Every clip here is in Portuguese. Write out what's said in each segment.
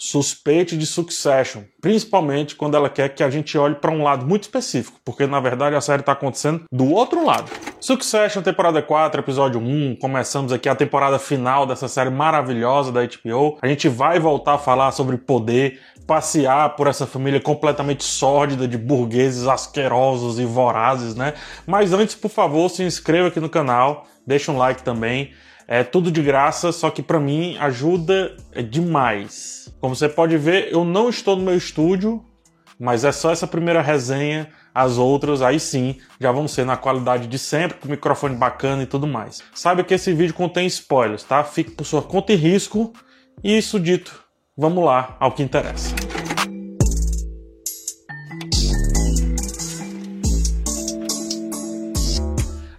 suspeite de Succession, principalmente quando ela quer que a gente olhe para um lado muito específico, porque na verdade a série está acontecendo do outro lado. Succession, temporada 4, episódio 1, começamos aqui a temporada final dessa série maravilhosa da HBO. A gente vai voltar a falar sobre poder, passear por essa família completamente sórdida de burgueses asquerosos e vorazes, né? Mas antes, por favor, se inscreva aqui no canal, deixa um like também. É tudo de graça, só que para mim ajuda demais. Como você pode ver, eu não estou no meu estúdio, mas é só essa primeira resenha. As outras, aí sim, já vão ser na qualidade de sempre, com microfone bacana e tudo mais. Saiba que esse vídeo contém spoilers, tá? Fique por sua conta e risco. E isso dito, vamos lá ao que interessa.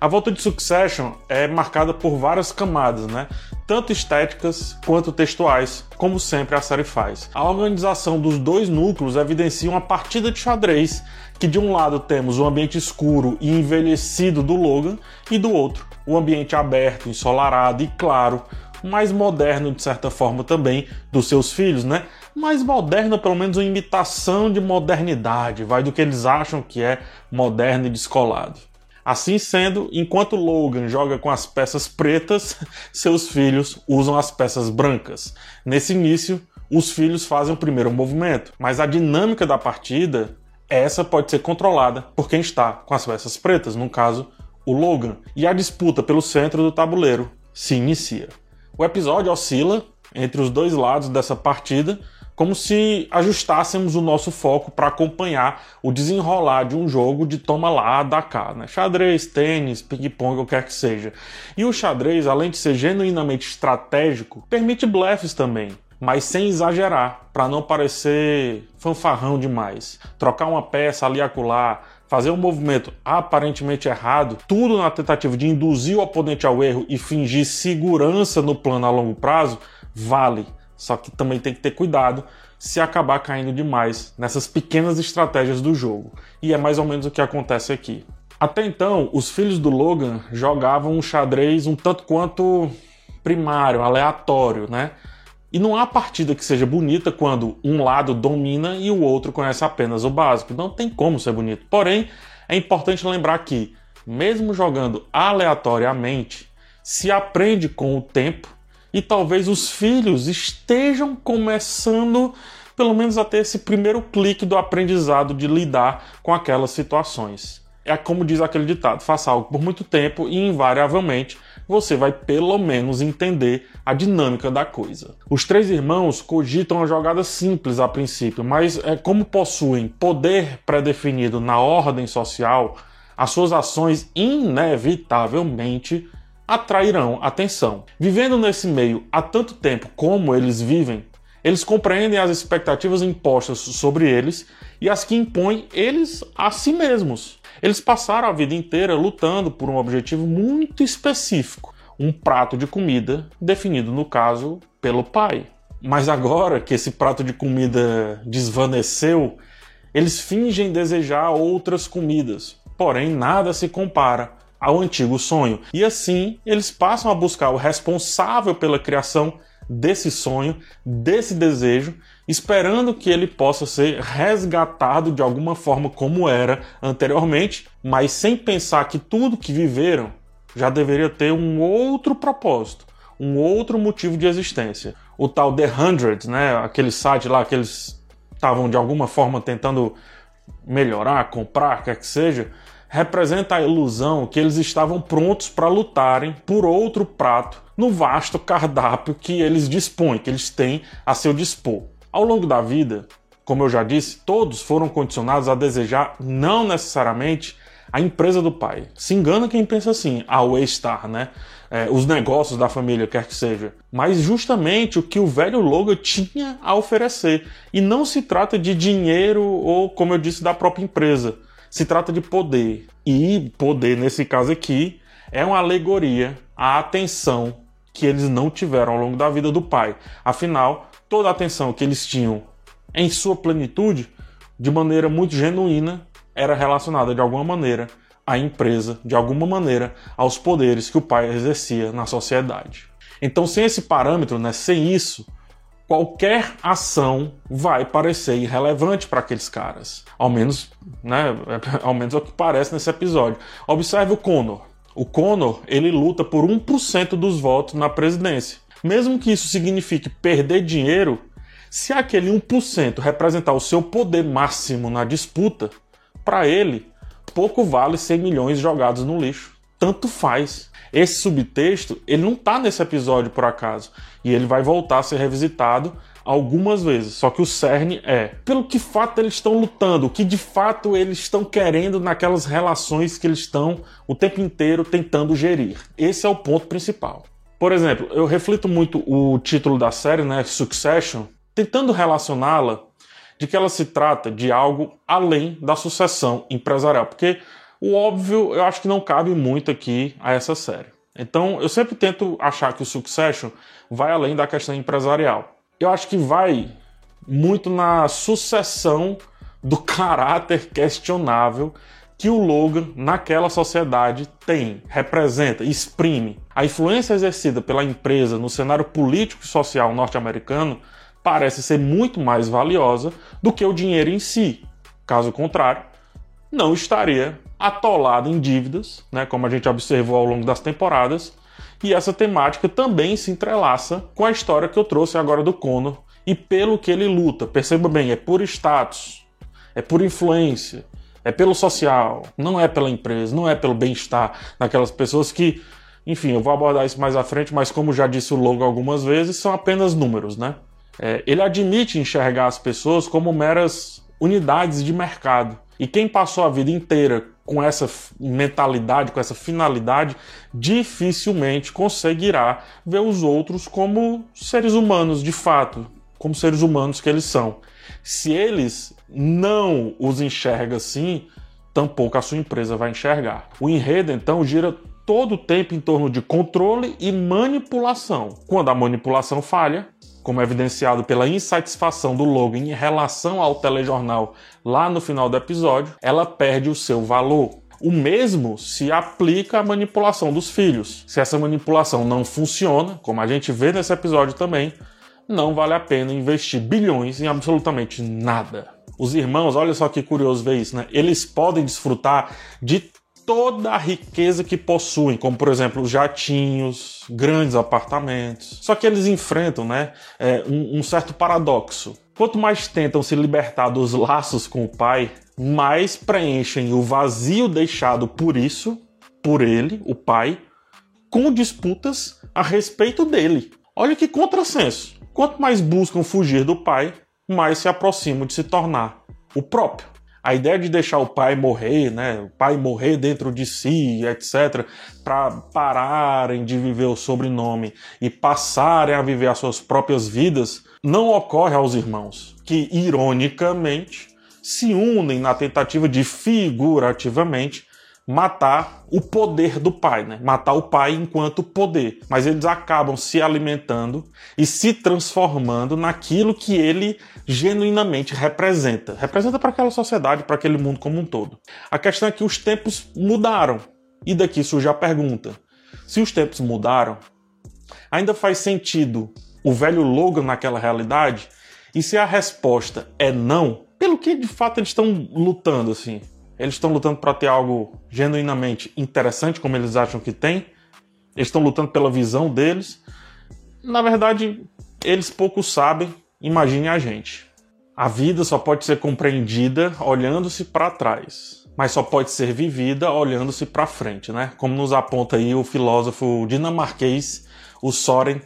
A volta de Succession é marcada por várias camadas, né? Tanto estéticas quanto textuais, como sempre a série faz. A organização dos dois núcleos evidencia uma partida de xadrez, que de um lado temos o ambiente escuro e envelhecido do Logan, e do outro, o ambiente aberto, ensolarado e claro, mais moderno de certa forma também dos seus filhos, né? Mais moderno, pelo menos uma imitação de modernidade, vai do que eles acham que é moderno e descolado. Assim sendo, enquanto Logan joga com as peças pretas, seus filhos usam as peças brancas. Nesse início, os filhos fazem o primeiro movimento, mas a dinâmica da partida, essa pode ser controlada por quem está com as peças pretas, no caso, o Logan. E a disputa pelo centro do tabuleiro se inicia. O episódio oscila entre os dois lados dessa partida, como se ajustássemos o nosso foco para acompanhar o desenrolar de um jogo de toma lá, da cá, né? Xadrez, tênis, ping-pong, o que quer que seja. E o xadrez, além de ser genuinamente estratégico, permite blefs também, mas sem exagerar, para não parecer fanfarrão demais. Trocar uma peça ali acolá, fazer um movimento aparentemente errado, tudo na tentativa de induzir o oponente ao erro e fingir segurança no plano a longo prazo, vale só que também tem que ter cuidado se acabar caindo demais nessas pequenas estratégias do jogo. E é mais ou menos o que acontece aqui. Até então, os filhos do Logan jogavam um xadrez um tanto quanto primário, aleatório, né? E não há partida que seja bonita quando um lado domina e o outro conhece apenas o básico. Não tem como ser bonito. Porém, é importante lembrar que, mesmo jogando aleatoriamente, se aprende com o tempo e talvez os filhos estejam começando pelo menos a ter esse primeiro clique do aprendizado de lidar com aquelas situações. É como diz aquele ditado: faça algo por muito tempo e invariavelmente você vai pelo menos entender a dinâmica da coisa. Os três irmãos cogitam uma jogada simples a princípio, mas é como possuem poder pré-definido na ordem social, as suas ações inevitavelmente atrairão atenção. Vivendo nesse meio há tanto tempo como eles vivem, eles compreendem as expectativas impostas sobre eles e as que impõem eles a si mesmos. Eles passaram a vida inteira lutando por um objetivo muito específico, um prato de comida, definido no caso pelo pai. Mas agora que esse prato de comida desvaneceu, eles fingem desejar outras comidas. Porém, nada se compara ao antigo sonho. E assim, eles passam a buscar o responsável pela criação desse sonho, desse desejo, esperando que ele possa ser resgatado de alguma forma como era anteriormente, mas sem pensar que tudo que viveram já deveria ter um outro propósito, um outro motivo de existência. O tal The Hundred, né, aquele site lá que eles estavam de alguma forma tentando melhorar, comprar, quer que seja, representa a ilusão que eles estavam prontos para lutarem por outro prato no vasto cardápio que eles dispõem, que eles têm a seu dispor. Ao longo da vida, como eu já disse, todos foram condicionados a desejar não necessariamente a empresa do pai. Se engana quem pensa assim, a Waystar, né? É, os negócios da família, quer que seja. Mas justamente o que o velho Logan tinha a oferecer. E não se trata de dinheiro ou, como eu disse, da própria empresa se trata de poder. E poder, nesse caso aqui, é uma alegoria à atenção que eles não tiveram ao longo da vida do pai. Afinal, toda a atenção que eles tinham em sua plenitude, de maneira muito genuína, era relacionada de alguma maneira à empresa, de alguma maneira aos poderes que o pai exercia na sociedade. Então, sem esse parâmetro, né, sem isso, qualquer ação vai parecer irrelevante para aqueles caras. Ao menos, né, ao menos é o que parece nesse episódio. Observe o Conor. O Conor, ele luta por 1% dos votos na presidência. Mesmo que isso signifique perder dinheiro, se aquele 1% representar o seu poder máximo na disputa, para ele, pouco vale 100 milhões jogados no lixo. Tanto faz. Esse subtexto, ele não está nesse episódio por acaso. E ele vai voltar a ser revisitado algumas vezes. Só que o cerne é pelo que fato eles estão lutando, o que de fato eles estão querendo naquelas relações que eles estão o tempo inteiro tentando gerir. Esse é o ponto principal. Por exemplo, eu reflito muito o título da série, né, Succession, tentando relacioná-la de que ela se trata de algo além da sucessão empresarial, porque o óbvio eu acho que não cabe muito aqui a essa série. Então eu sempre tento achar que o Succession vai além da questão empresarial. Eu acho que vai muito na sucessão do caráter questionável que o Logan naquela sociedade tem, representa, exprime. A influência exercida pela empresa no cenário político e social norte-americano parece ser muito mais valiosa do que o dinheiro em si. Caso contrário, não estaria atolado em dívidas, né, como a gente observou ao longo das temporadas, e essa temática também se entrelaça com a história que eu trouxe agora do Conor e pelo que ele luta. Perceba bem, é por status, é por influência, é pelo social, não é pela empresa, não é pelo bem-estar daquelas pessoas que, enfim, eu vou abordar isso mais à frente, mas como já disse o Logo algumas vezes, são apenas números, né? É, ele admite enxergar as pessoas como meras unidades de mercado. E quem passou a vida inteira com essa mentalidade, com essa finalidade, dificilmente conseguirá ver os outros como seres humanos de fato, como seres humanos que eles são. Se eles não os enxerga assim, tampouco a sua empresa vai enxergar. O enredo então gira todo o tempo em torno de controle e manipulação. Quando a manipulação falha, como evidenciado pela insatisfação do Logan em relação ao telejornal lá no final do episódio, ela perde o seu valor. O mesmo se aplica à manipulação dos filhos. Se essa manipulação não funciona, como a gente vê nesse episódio também, não vale a pena investir bilhões em absolutamente nada. Os irmãos, olha só que curioso ver isso, né? Eles podem desfrutar de toda a riqueza que possuem, como por exemplo jatinhos, grandes apartamentos. Só que eles enfrentam né, é, um, um certo paradoxo. Quanto mais tentam se libertar dos laços com o pai, mais preenchem o vazio deixado por isso, por ele, o pai, com disputas a respeito dele. Olha que contrassenso. Quanto mais buscam fugir do pai, mais se aproximam de se tornar o próprio a ideia de deixar o pai morrer, né, o pai morrer dentro de si, etc, para pararem de viver o sobrenome e passarem a viver as suas próprias vidas, não ocorre aos irmãos, que ironicamente se unem na tentativa de figurativamente matar o poder do pai, né? Matar o pai enquanto poder. Mas eles acabam se alimentando e se transformando naquilo que ele genuinamente representa. Representa para aquela sociedade, para aquele mundo como um todo. A questão é que os tempos mudaram. E daqui surge a pergunta: se os tempos mudaram, ainda faz sentido o velho Logan naquela realidade? E se a resposta é não, pelo que de fato eles estão lutando assim? Eles estão lutando para ter algo genuinamente interessante, como eles acham que tem. Eles estão lutando pela visão deles. Na verdade, eles pouco sabem. Imagine a gente. A vida só pode ser compreendida olhando-se para trás, mas só pode ser vivida olhando-se para frente, né? Como nos aponta aí o filósofo dinamarquês, o Soren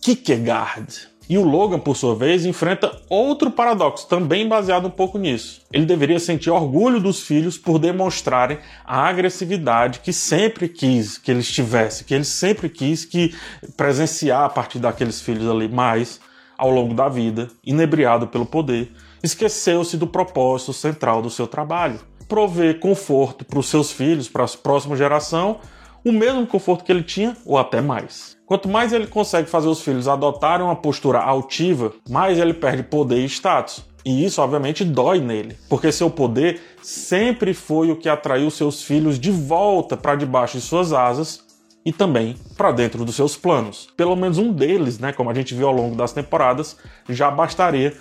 Kierkegaard. E o Logan, por sua vez, enfrenta outro paradoxo, também baseado um pouco nisso. Ele deveria sentir orgulho dos filhos por demonstrarem a agressividade que sempre quis que eles tivessem, que ele sempre quis que presenciar a partir daqueles filhos ali, mas ao longo da vida, inebriado pelo poder, esqueceu-se do propósito central do seu trabalho: prover conforto para os seus filhos, para a próxima geração, o mesmo conforto que ele tinha ou até mais. Quanto mais ele consegue fazer os filhos adotarem uma postura altiva, mais ele perde poder e status. E isso, obviamente, dói nele, porque seu poder sempre foi o que atraiu seus filhos de volta para debaixo de suas asas e também para dentro dos seus planos. Pelo menos um deles, né, como a gente viu ao longo das temporadas, já bastaria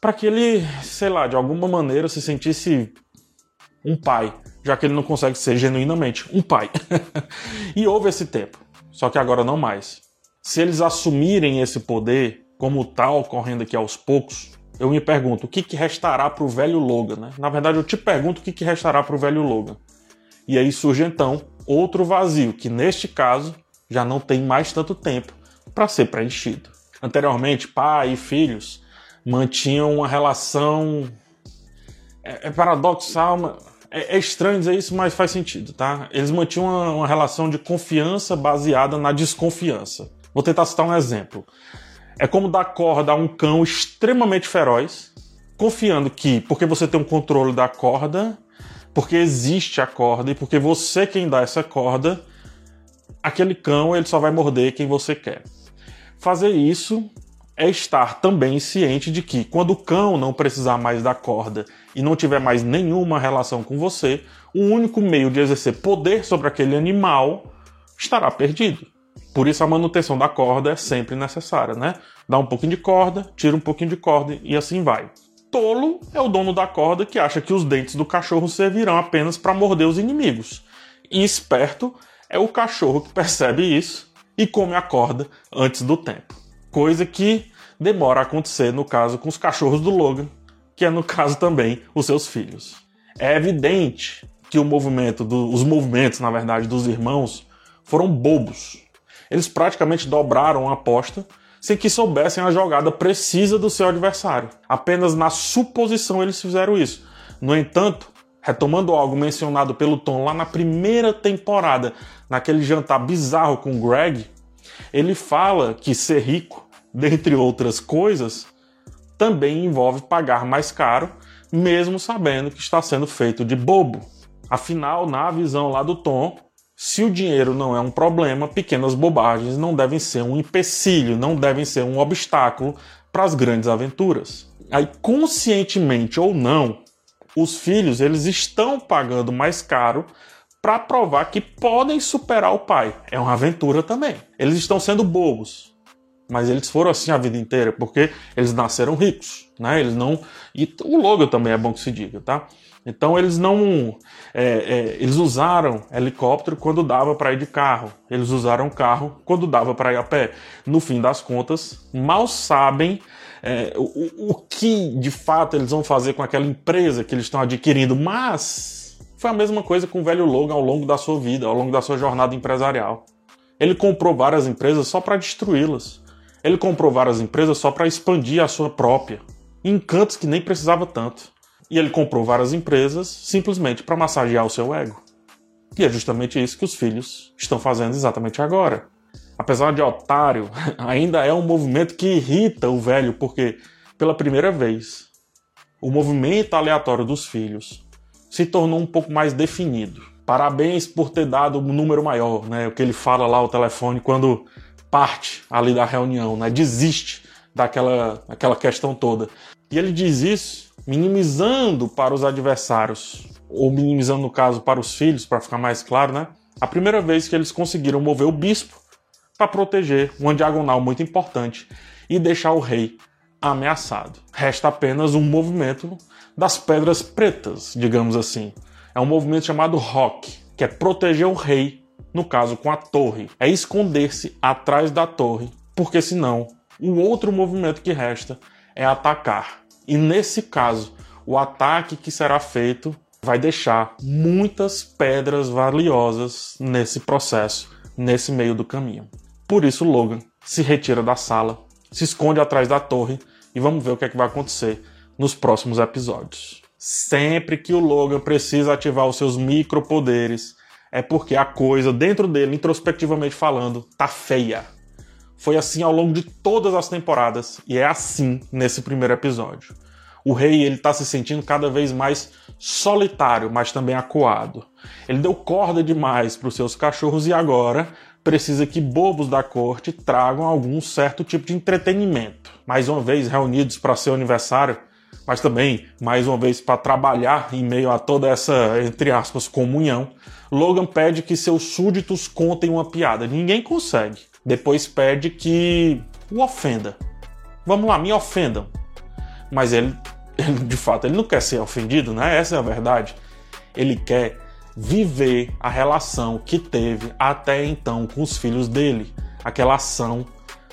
para que ele, sei lá, de alguma maneira se sentisse um pai, já que ele não consegue ser genuinamente um pai. e houve esse tempo, só que agora não mais. Se eles assumirem esse poder, como está ocorrendo aqui aos poucos, eu me pergunto o que, que restará para o velho Logan, né? Na verdade, eu te pergunto o que, que restará para o velho Logan. E aí surge então outro vazio, que neste caso já não tem mais tanto tempo para ser preenchido. Anteriormente, pai e filhos mantinham uma relação. É, é paradoxal, é, é, estranho dizer isso, mas faz sentido, tá? Eles mantinham uma, uma relação de confiança baseada na desconfiança. Vou tentar citar um exemplo. É como dar corda a um cão extremamente feroz, confiando que, porque você tem um controle da corda, porque existe a corda e porque você quem dá essa corda, aquele cão ele só vai morder quem você quer. Fazer isso é estar também ciente de que quando o cão não precisar mais da corda e não tiver mais nenhuma relação com você, o único meio de exercer poder sobre aquele animal estará perdido. Por isso a manutenção da corda é sempre necessária, né? Dá um pouquinho de corda, tira um pouquinho de corda e assim vai. Tolo é o dono da corda que acha que os dentes do cachorro servirão apenas para morder os inimigos. E esperto é o cachorro que percebe isso e come a corda antes do tempo. Coisa que demora a acontecer no caso com os cachorros do Logan, que é no caso também os seus filhos. É evidente que o movimento do, os movimentos, na verdade, dos irmãos foram bobos. Eles praticamente dobraram a aposta sem que soubessem a jogada precisa do seu adversário. Apenas na suposição eles fizeram isso. No entanto, retomando algo mencionado pelo Tom lá na primeira temporada, naquele jantar bizarro com Greg, ele fala que ser rico, dentre outras coisas, também envolve pagar mais caro, mesmo sabendo que está sendo feito de bobo. Afinal, na visão lá do Tom, se o dinheiro não é um problema, pequenas bobagens não devem ser um empecilho, não devem ser um obstáculo para as grandes aventuras. Aí, conscientemente ou não, os filhos eles estão pagando mais caro para provar que podem superar o pai. É uma aventura também. Eles estão sendo bobos, mas eles foram assim a vida inteira porque eles nasceram ricos, né? Eles não e o logo também é bom que se diga, tá? Então eles não. É, é, eles usaram helicóptero quando dava para ir de carro. Eles usaram carro quando dava para ir a pé. No fim das contas, mal sabem é, o, o que de fato eles vão fazer com aquela empresa que eles estão adquirindo. Mas foi a mesma coisa com o velho Logan ao longo da sua vida, ao longo da sua jornada empresarial. Ele comprou várias empresas só para destruí-las. Ele comprou várias empresas só para expandir a sua própria. Em cantos que nem precisava tanto. E ele comprou várias empresas simplesmente para massagear o seu ego. E é justamente isso que os filhos estão fazendo exatamente agora. Apesar de otário, ainda é um movimento que irrita o velho, porque pela primeira vez o movimento aleatório dos filhos se tornou um pouco mais definido. Parabéns por ter dado um número maior, né? O que ele fala lá ao telefone quando parte ali da reunião, né? Desiste daquela, daquela questão toda. E ele diz isso minimizando para os adversários, ou minimizando no caso para os filhos, para ficar mais claro, né? A primeira vez que eles conseguiram mover o bispo para proteger uma diagonal muito importante e deixar o rei ameaçado. Resta apenas um movimento das pedras pretas, digamos assim. É um movimento chamado rock, que é proteger o rei, no caso com a torre. É esconder-se atrás da torre, porque senão o outro movimento que resta é atacar. E nesse caso, o ataque que será feito vai deixar muitas pedras valiosas nesse processo, nesse meio do caminho. Por isso, Logan se retira da sala, se esconde atrás da torre e vamos ver o que, é que vai acontecer nos próximos episódios. Sempre que o Logan precisa ativar os seus micropoderes, é porque a coisa dentro dele, introspectivamente falando, tá feia. Foi assim ao longo de todas as temporadas e é assim nesse primeiro episódio. O rei ele está se sentindo cada vez mais solitário, mas também acuado. Ele deu corda demais para os seus cachorros e agora precisa que bobos da corte tragam algum certo tipo de entretenimento. Mais uma vez reunidos para seu aniversário, mas também, mais uma vez, para trabalhar em meio a toda essa, entre aspas, comunhão, Logan pede que seus súditos contem uma piada. Ninguém consegue. Depois pede que o ofenda. Vamos lá, me ofendam. Mas ele, ele, de fato, ele não quer ser ofendido, né? Essa é a verdade. Ele quer viver a relação que teve até então com os filhos dele. Aquela ação,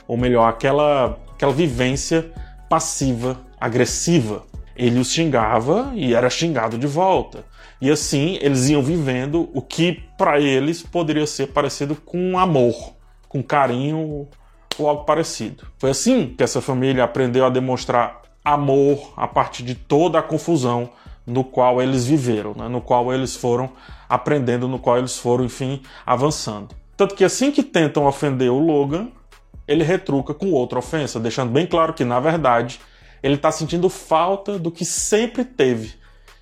ou melhor, aquela, aquela vivência passiva, agressiva. Ele os xingava e era xingado de volta. E assim eles iam vivendo o que para eles poderia ser parecido com amor, com carinho ou algo parecido. Foi assim que essa família aprendeu a demonstrar amor a partir de toda a confusão no qual eles viveram, né? no qual eles foram aprendendo, no qual eles foram, enfim, avançando. Tanto que assim que tentam ofender o Logan, ele retruca com outra ofensa, deixando bem claro que, na verdade, ele está sentindo falta do que sempre teve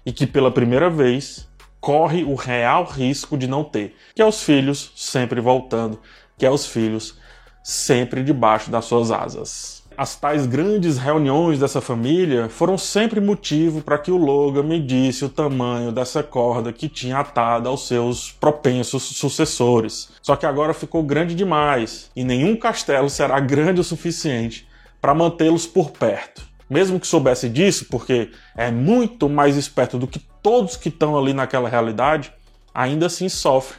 e que pela primeira vez corre o real risco de não ter, que é os filhos sempre voltando, que é os filhos sempre debaixo das suas asas. As tais grandes reuniões dessa família foram sempre motivo para que o Logan medisse o tamanho dessa corda que tinha atado aos seus propensos sucessores. Só que agora ficou grande demais e nenhum castelo será grande o suficiente para mantê-los por perto. Mesmo que soubesse disso, porque é muito mais esperto do que todos que estão ali naquela realidade, ainda assim sofre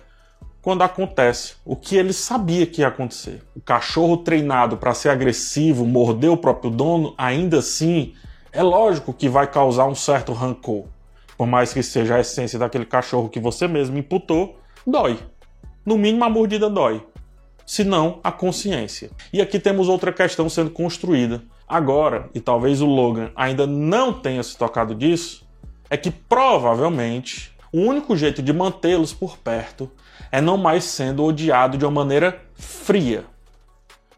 quando acontece o que ele sabia que ia acontecer. O cachorro treinado para ser agressivo, morder o próprio dono, ainda assim, é lógico que vai causar um certo rancor. Por mais que seja a essência daquele cachorro que você mesmo imputou, dói. No mínimo a mordida dói. Se não, a consciência. E aqui temos outra questão sendo construída. Agora, e talvez o Logan ainda não tenha se tocado disso, é que provavelmente o único jeito de mantê-los por perto é não mais sendo odiado de uma maneira fria,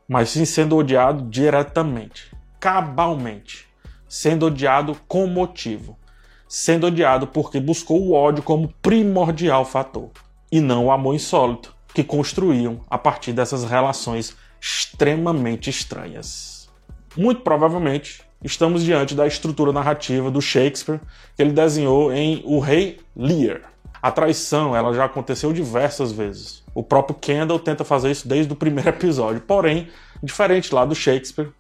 mas sim sendo odiado diretamente, cabalmente, sendo odiado com motivo, sendo odiado porque buscou o ódio como primordial fator, e não o amor insólito que construíam a partir dessas relações extremamente estranhas. Muito provavelmente, estamos diante da estrutura narrativa do Shakespeare que ele desenhou em O Rei Lear, a traição, ela já aconteceu diversas vezes. O próprio Kendall tenta fazer isso desde o primeiro episódio. Porém, diferente lá do Shakespeare,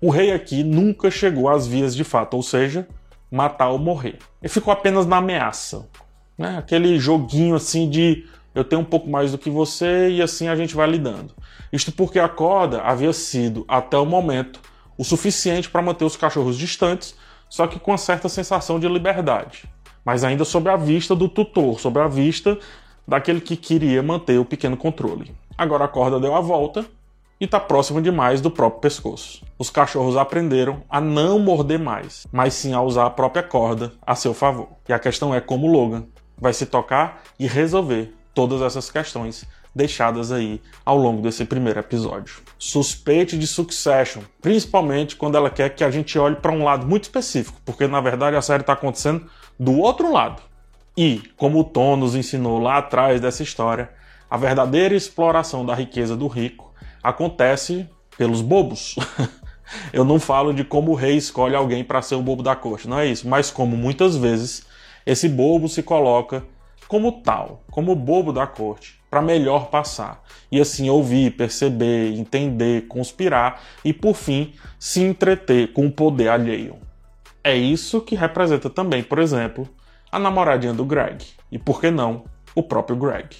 o rei aqui nunca chegou às vias de fato, ou seja, matar ou morrer. Ele ficou apenas na ameaça. Né? Aquele joguinho assim de eu tenho um pouco mais do que você e assim a gente vai lidando. Isto porque a corda havia sido, até o momento, o suficiente para manter os cachorros distantes, só que com uma certa sensação de liberdade mas ainda sob a vista do tutor, sob a vista daquele que queria manter o pequeno controle. Agora a corda deu a volta e está próximo demais do próprio pescoço. Os cachorros aprenderam a não morder mais, mas sim a usar a própria corda a seu favor. E a questão é como Logan vai se tocar e resolver todas essas questões deixadas aí ao longo desse primeiro episódio. Suspeite de Succession, principalmente quando ela quer que a gente olhe para um lado muito específico, porque na verdade a série está acontecendo do outro lado. E, como o Tom nos ensinou lá atrás dessa história, a verdadeira exploração da riqueza do rico acontece pelos bobos. Eu não falo de como o rei escolhe alguém para ser o bobo da corte, não é isso, mas como muitas vezes esse bobo se coloca como tal, como bobo da corte, para melhor passar e assim ouvir, perceber, entender, conspirar e por fim se entreter com o poder alheio. É isso que representa também, por exemplo, a namoradinha do Greg. E por que não, o próprio Greg.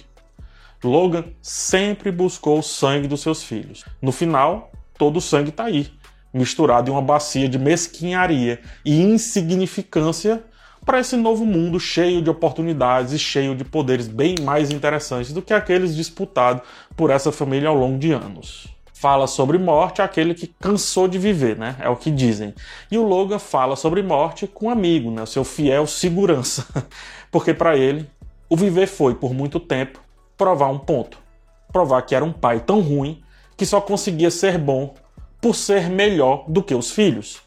Logan sempre buscou o sangue dos seus filhos. No final, todo o sangue está aí, misturado em uma bacia de mesquinharia e insignificância para esse novo mundo cheio de oportunidades e cheio de poderes bem mais interessantes do que aqueles disputados por essa família ao longo de anos fala sobre morte aquele que cansou de viver, né? É o que dizem. E o Logan fala sobre morte com um amigo, né? O seu fiel segurança. Porque para ele, o viver foi, por muito tempo, provar um ponto. Provar que era um pai tão ruim que só conseguia ser bom por ser melhor do que os filhos.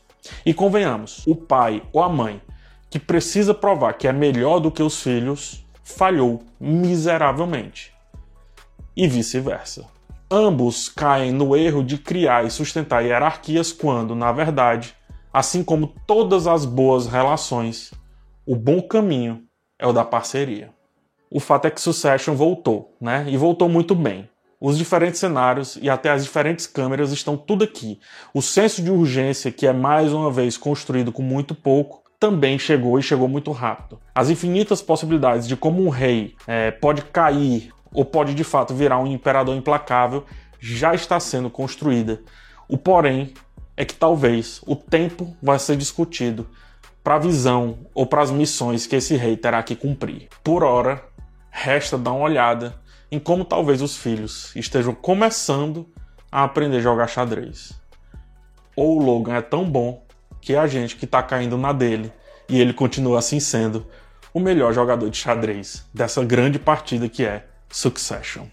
E convenhamos, o pai ou a mãe que precisa provar que é melhor do que os filhos falhou miseravelmente. E vice-versa. Ambos caem no erro de criar e sustentar hierarquias quando, na verdade, Assim como todas as boas relações, o bom caminho é o da parceria. O fato é que Succession voltou, né? E voltou muito bem. Os diferentes cenários e até as diferentes câmeras estão tudo aqui. O senso de urgência, que é mais uma vez construído com muito pouco, também chegou e chegou muito rápido. As infinitas possibilidades de como um rei é, pode cair ou pode de fato virar um imperador implacável já está sendo construída. O porém é que talvez o tempo vai ser discutido para a visão ou para as missões que esse rei terá que cumprir. Por hora, resta dar uma olhada em como talvez os filhos estejam começando a aprender a jogar xadrez. Ou o Logan é tão bom que é a gente que está caindo na dele e ele continua assim sendo o melhor jogador de xadrez dessa grande partida que é Succession.